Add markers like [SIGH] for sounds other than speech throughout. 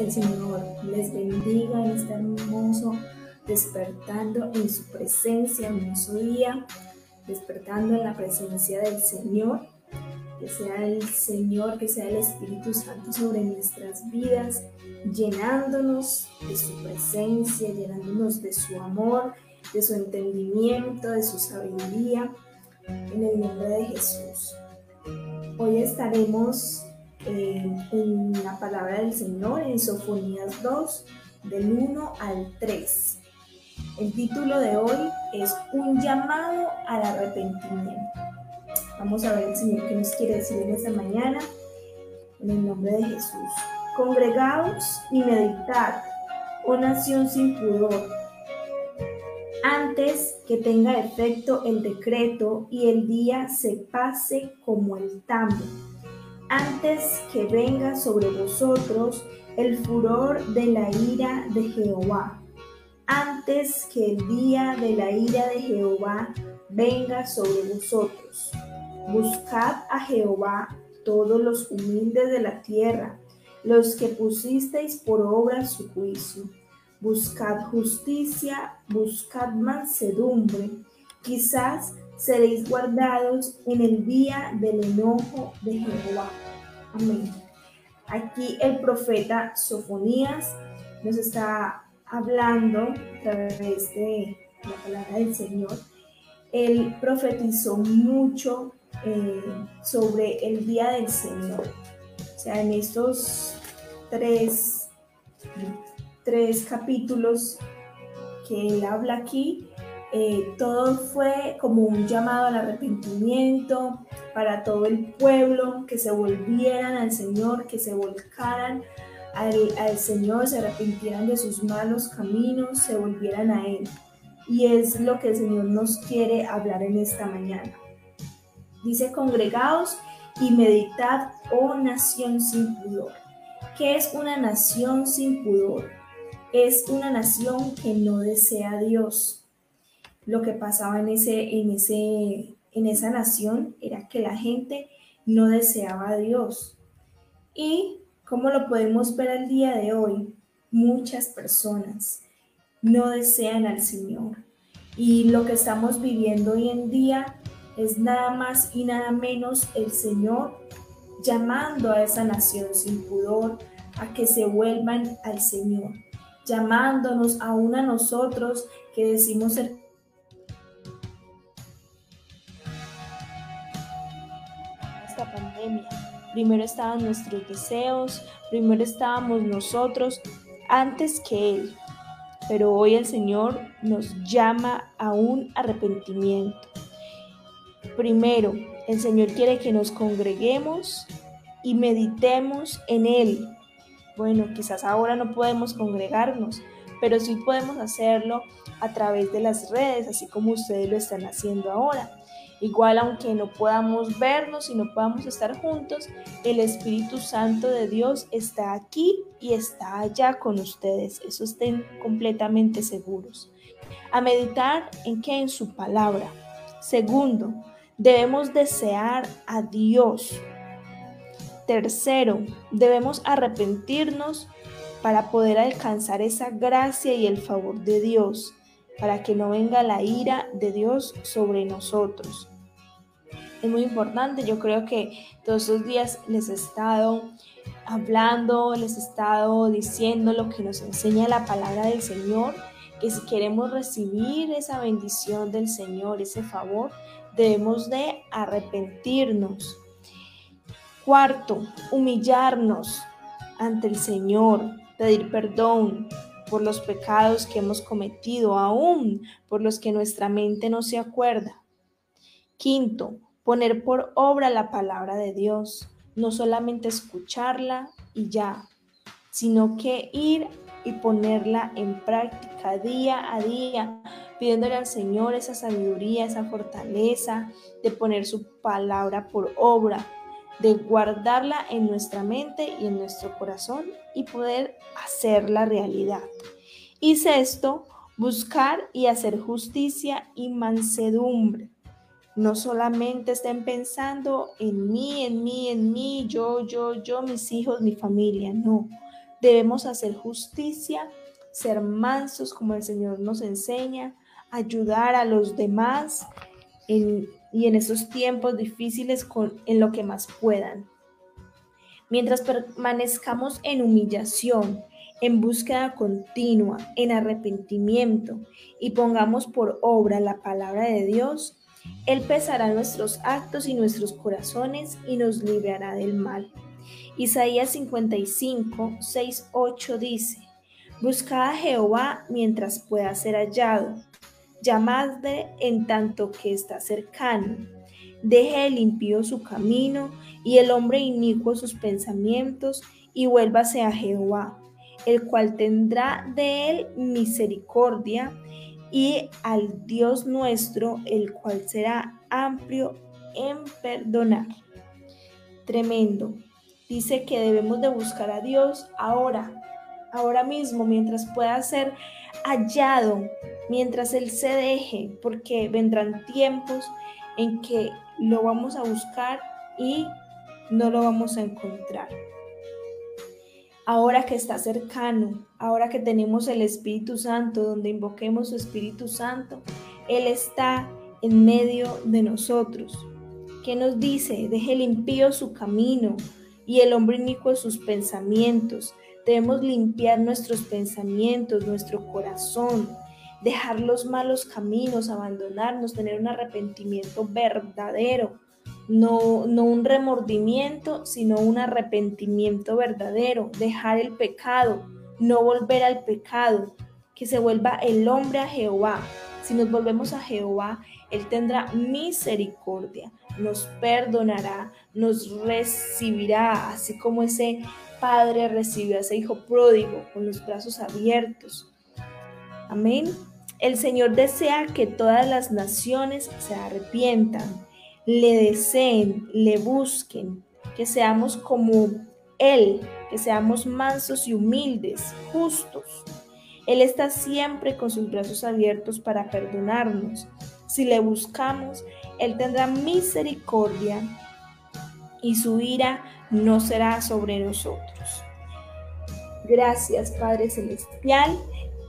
El Señor les bendiga en este hermoso despertando en su presencia, hermoso día, despertando en la presencia del Señor. Que sea el Señor, que sea el Espíritu Santo sobre nuestras vidas, llenándonos de su presencia, llenándonos de su amor, de su entendimiento, de su sabiduría, en el nombre de Jesús. Hoy estaremos eh, en la palabra del Señor en Sofonías 2, del 1 al 3. El título de hoy es Un llamado al arrepentimiento. Vamos a ver el Señor qué nos quiere decir en esta mañana, en el nombre de Jesús. Congregaos y meditad, oh nación sin pudor, antes que tenga efecto el decreto y el día se pase como el tambo antes que venga sobre vosotros el furor de la ira de Jehová, antes que el día de la ira de Jehová venga sobre vosotros. Buscad a Jehová todos los humildes de la tierra, los que pusisteis por obra su juicio. Buscad justicia, buscad mansedumbre, quizás seréis guardados en el día del enojo de Jehová. Amén. Aquí el profeta Sofonías nos está hablando a través de la palabra del Señor. Él profetizó mucho eh, sobre el día del Señor. O sea, en estos tres, tres capítulos que él habla aquí, eh, todo fue como un llamado al arrepentimiento para todo el pueblo, que se volvieran al Señor, que se volcaran al, al Señor, se arrepintieran de sus malos caminos, se volvieran a Él. Y es lo que el Señor nos quiere hablar en esta mañana. Dice, congregaos y meditad, oh nación sin pudor. ¿Qué es una nación sin pudor? Es una nación que no desea a Dios, lo que pasaba en, ese, en, ese, en esa nación era que la gente no deseaba a Dios. Y como lo podemos ver al día de hoy, muchas personas no desean al Señor. Y lo que estamos viviendo hoy en día es nada más y nada menos el Señor llamando a esa nación sin pudor a que se vuelvan al Señor, llamándonos aún a nosotros que decimos ser pandemia. Primero estaban nuestros deseos, primero estábamos nosotros antes que Él. Pero hoy el Señor nos llama a un arrepentimiento. Primero, el Señor quiere que nos congreguemos y meditemos en Él. Bueno, quizás ahora no podemos congregarnos, pero sí podemos hacerlo a través de las redes, así como ustedes lo están haciendo ahora. Igual aunque no podamos vernos y no podamos estar juntos, el Espíritu Santo de Dios está aquí y está allá con ustedes. Eso estén completamente seguros. A meditar en qué? En su palabra. Segundo, debemos desear a Dios. Tercero, debemos arrepentirnos para poder alcanzar esa gracia y el favor de Dios, para que no venga la ira de Dios sobre nosotros es muy importante. Yo creo que todos estos días les he estado hablando, les he estado diciendo lo que nos enseña la palabra del Señor, que si queremos recibir esa bendición del Señor, ese favor, debemos de arrepentirnos. Cuarto, humillarnos ante el Señor, pedir perdón por los pecados que hemos cometido, aún por los que nuestra mente no se acuerda. Quinto, poner por obra la palabra de Dios, no solamente escucharla y ya, sino que ir y ponerla en práctica día a día, pidiéndole al Señor esa sabiduría, esa fortaleza de poner su palabra por obra, de guardarla en nuestra mente y en nuestro corazón y poder hacerla realidad. Y sexto, buscar y hacer justicia y mansedumbre no solamente estén pensando en mí, en mí, en mí, yo, yo, yo, mis hijos, mi familia, no. Debemos hacer justicia, ser mansos como el Señor nos enseña, ayudar a los demás y en esos tiempos difíciles en lo que más puedan. Mientras permanezcamos en humillación, en búsqueda continua, en arrepentimiento y pongamos por obra la palabra de Dios, Él pesará nuestros actos y nuestros corazones y nos librará del mal. Isaías 55, 6, 8 dice, Buscad a Jehová mientras pueda ser hallado, llamadle en tanto que está cercano. Deje el impío su camino y el hombre inicuo sus pensamientos y vuélvase a Jehová, el cual tendrá de él misericordia y al Dios nuestro, el cual será amplio en perdonar. Tremendo. Dice que debemos de buscar a Dios ahora, ahora mismo, mientras pueda ser hallado, mientras Él se deje, porque vendrán tiempos en que lo vamos a buscar y no lo vamos a encontrar. Ahora que está cercano, ahora que tenemos el Espíritu Santo, donde invoquemos su Espíritu Santo, Él está en medio de nosotros. ¿Qué nos dice? Deje limpio su camino y el hombre inicuo sus pensamientos. Debemos limpiar nuestros pensamientos, nuestro corazón, dejar los malos caminos, abandonarnos, tener un arrepentimiento verdadero, no, no un remordimiento, sino un arrepentimiento verdadero, dejar el pecado, no volver al pecado, que se vuelva el hombre a Jehová. Si nos volvemos a Jehová, Él tendrá misericordia, nos perdonará, nos recibirá, así como ese padre recibió a ese hijo pródigo con los brazos abiertos. Amén. El Señor desea que todas las naciones se arrepientan, le deseen, le busquen, que seamos como Él, que seamos mansos y humildes, justos. Él está siempre con sus brazos abiertos para perdonarnos. Si le buscamos, Él tendrá misericordia y su ira no será sobre nosotros. Gracias, Padre Celestial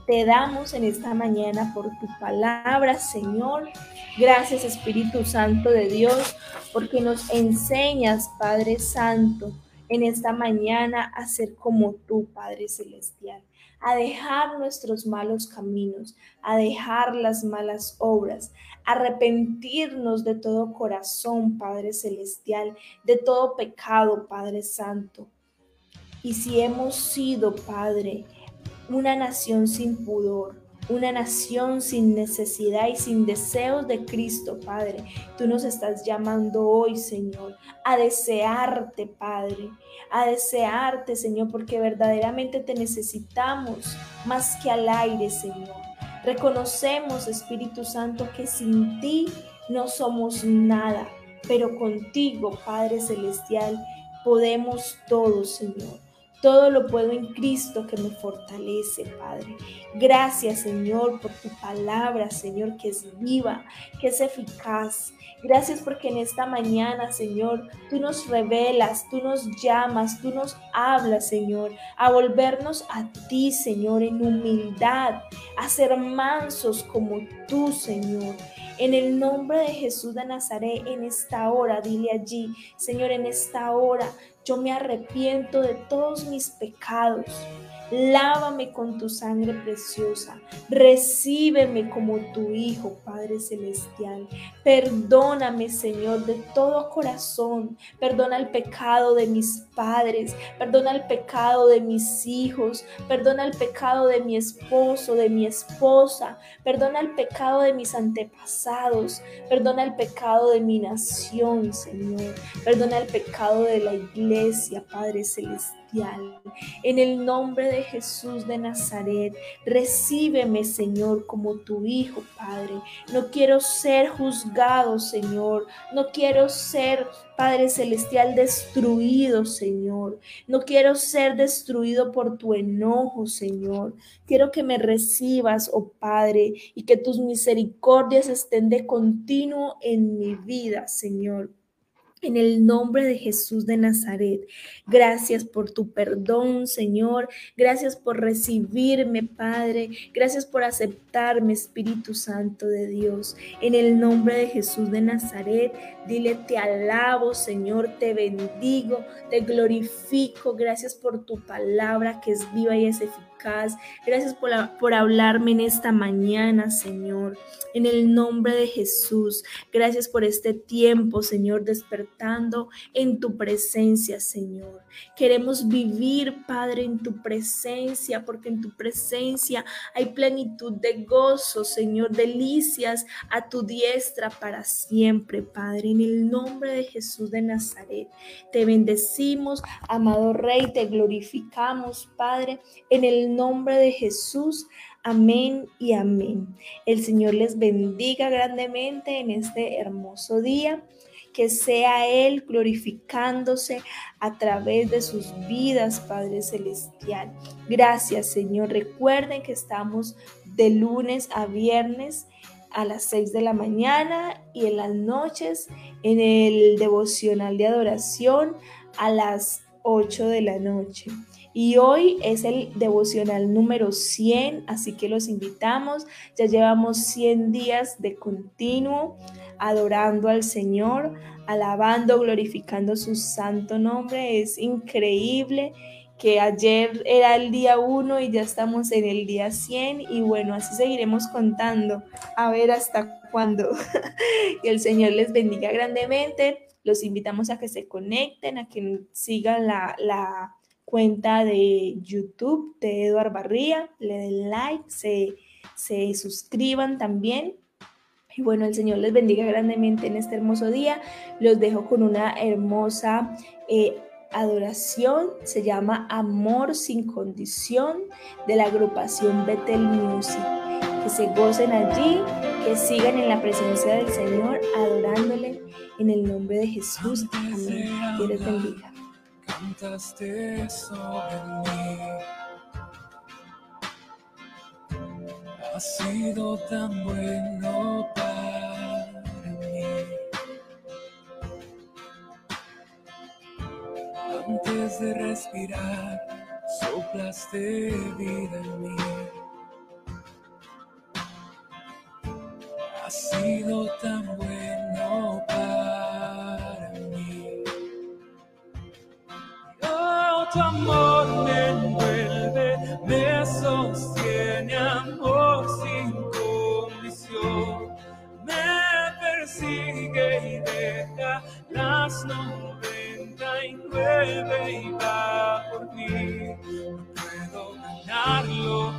te damos en esta mañana por tu palabra, Señor. Gracias, Espíritu Santo de Dios, porque nos enseñas, Padre Santo, en esta mañana a ser como tú, Padre Celestial, a dejar nuestros malos caminos, a dejar las malas obras, arrepentirnos de todo corazón, Padre Celestial, de todo pecado, Padre Santo. Y si hemos sido, Padre, una nación sin pudor, una nación sin necesidad y sin deseos de Cristo, Padre. Tú nos estás llamando hoy, Señor, a desearte, Padre, a desearte, Señor, porque verdaderamente te necesitamos más que al aire, Señor. Reconocemos, Espíritu Santo, que sin ti no somos nada, pero contigo, Padre Celestial, podemos todo, Señor. Todo lo puedo en Cristo que me fortalece, Padre. Gracias, Señor, por tu palabra, Señor, que es viva, que es eficaz. Gracias porque en esta mañana, Señor, tú nos revelas, tú nos llamas, tú nos hablas, Señor, a volvernos a ti, Señor, en humildad, a ser mansos como tú, Señor. En el nombre de Jesús de Nazaret, en esta hora, dile allí, Señor, en esta hora, yo me arrepiento de todos mis pecados. Lávame con tu sangre preciosa. Recíbeme como tu Hijo, Padre Celestial. Perdóname, Señor, de todo corazón. Perdona el pecado de mis padres. Perdona el pecado de mis hijos. Perdona el pecado de mi esposo, de mi esposa. Perdona el pecado de mis antepasados. Perdona el pecado de mi nación, Señor. Perdona el pecado de la iglesia, Padre Celestial. En el nombre de Jesús de Nazaret, recíbeme, Señor, como tu Hijo, Padre. No quiero ser juzgado, Señor. No quiero ser, Padre Celestial, destruido, Señor. No quiero ser destruido por tu enojo, Señor. Quiero que me recibas, oh Padre, y que tus misericordias estén de continuo en mi vida, Señor. En el nombre de Jesús de Nazaret, gracias por tu perdón, Señor. Gracias por recibirme, Padre. Gracias por aceptarme, Espíritu Santo de Dios. En el nombre de Jesús de Nazaret, dile, te alabo, Señor, te bendigo, te glorifico. Gracias por tu palabra que es viva y es eficaz Gracias por, por hablarme en esta mañana, Señor. En el nombre de Jesús. Gracias por este tiempo, Señor, despertando en tu presencia, Señor. Queremos vivir, Padre, en tu presencia, porque en tu presencia hay plenitud de gozo, Señor, delicias a tu diestra para siempre, Padre. En el nombre de Jesús de Nazaret, te bendecimos, amado Rey, te glorificamos, Padre, en el nombre de Jesús. Amén y amén. El Señor les bendiga grandemente en este hermoso día que sea Él glorificándose a través de sus vidas, Padre Celestial. Gracias, Señor. Recuerden que estamos de lunes a viernes a las 6 de la mañana y en las noches en el devocional de adoración a las 8 de la noche. Y hoy es el devocional número 100, así que los invitamos. Ya llevamos 100 días de continuo adorando al Señor, alabando, glorificando su santo nombre. Es increíble que ayer era el día 1 y ya estamos en el día 100 y bueno, así seguiremos contando a ver hasta cuándo. [LAUGHS] que el Señor les bendiga grandemente. Los invitamos a que se conecten, a que sigan la, la cuenta de YouTube de Eduard Barría, le den like, se, se suscriban también. Y bueno, el Señor les bendiga grandemente en este hermoso día. Los dejo con una hermosa eh, adoración. Se llama Amor sin condición de la agrupación Bethel Music. Que se gocen allí, que sigan en la presencia del Señor, adorándole en el nombre de Jesús. Amén. Dios les bendiga cantaste sobre mí. Has sido tan bueno para mí. Antes de respirar, soplaste vida en mí. Has sido tan bueno tu amor me envuelve, me sostiene, amor sin condición. Me persigue y deja las noventa y nueve y va por mí. No puedo ganarlo,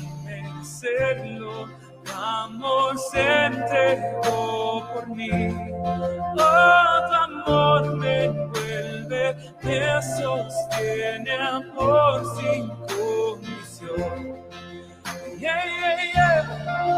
ni merecerlo. Tu amor se entregó por mí. Oh, amor me envuelve, me sostiene amor sin condición. Yeah, yeah, yeah.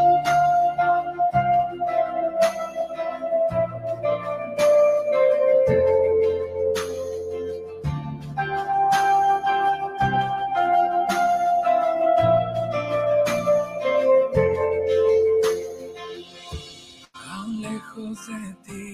de ti,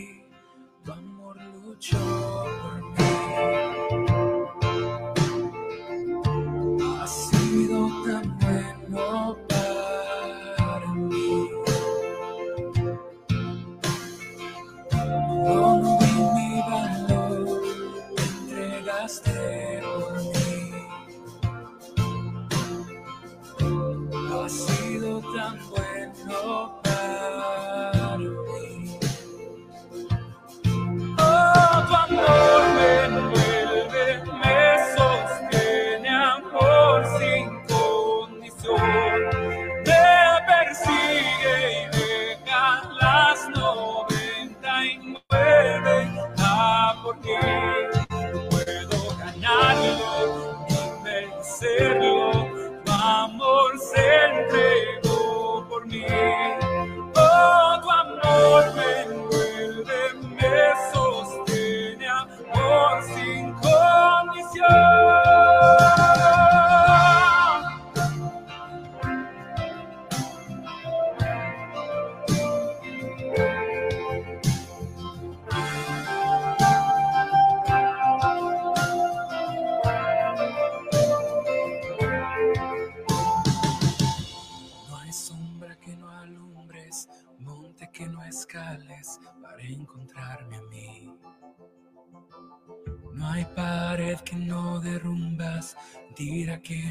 condición.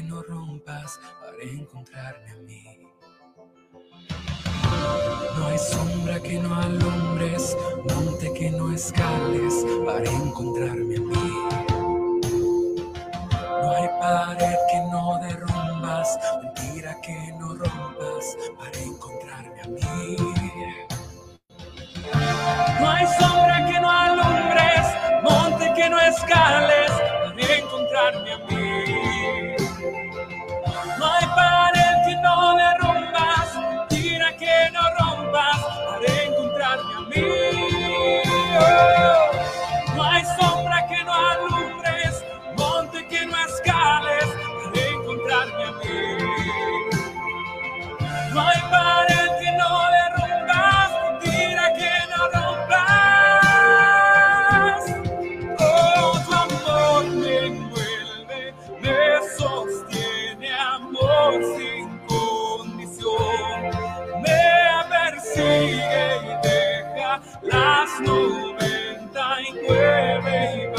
No rompas para encontrarme a mí. No hay sombra que no alumbres, monte que no escales para encontrarme a mí. No hay pared que no derrumbas, mentira que no rompas para encontrarme a mí. No hay sombra que no alumbres, monte que no escales para encontrarme a mí. las noventa y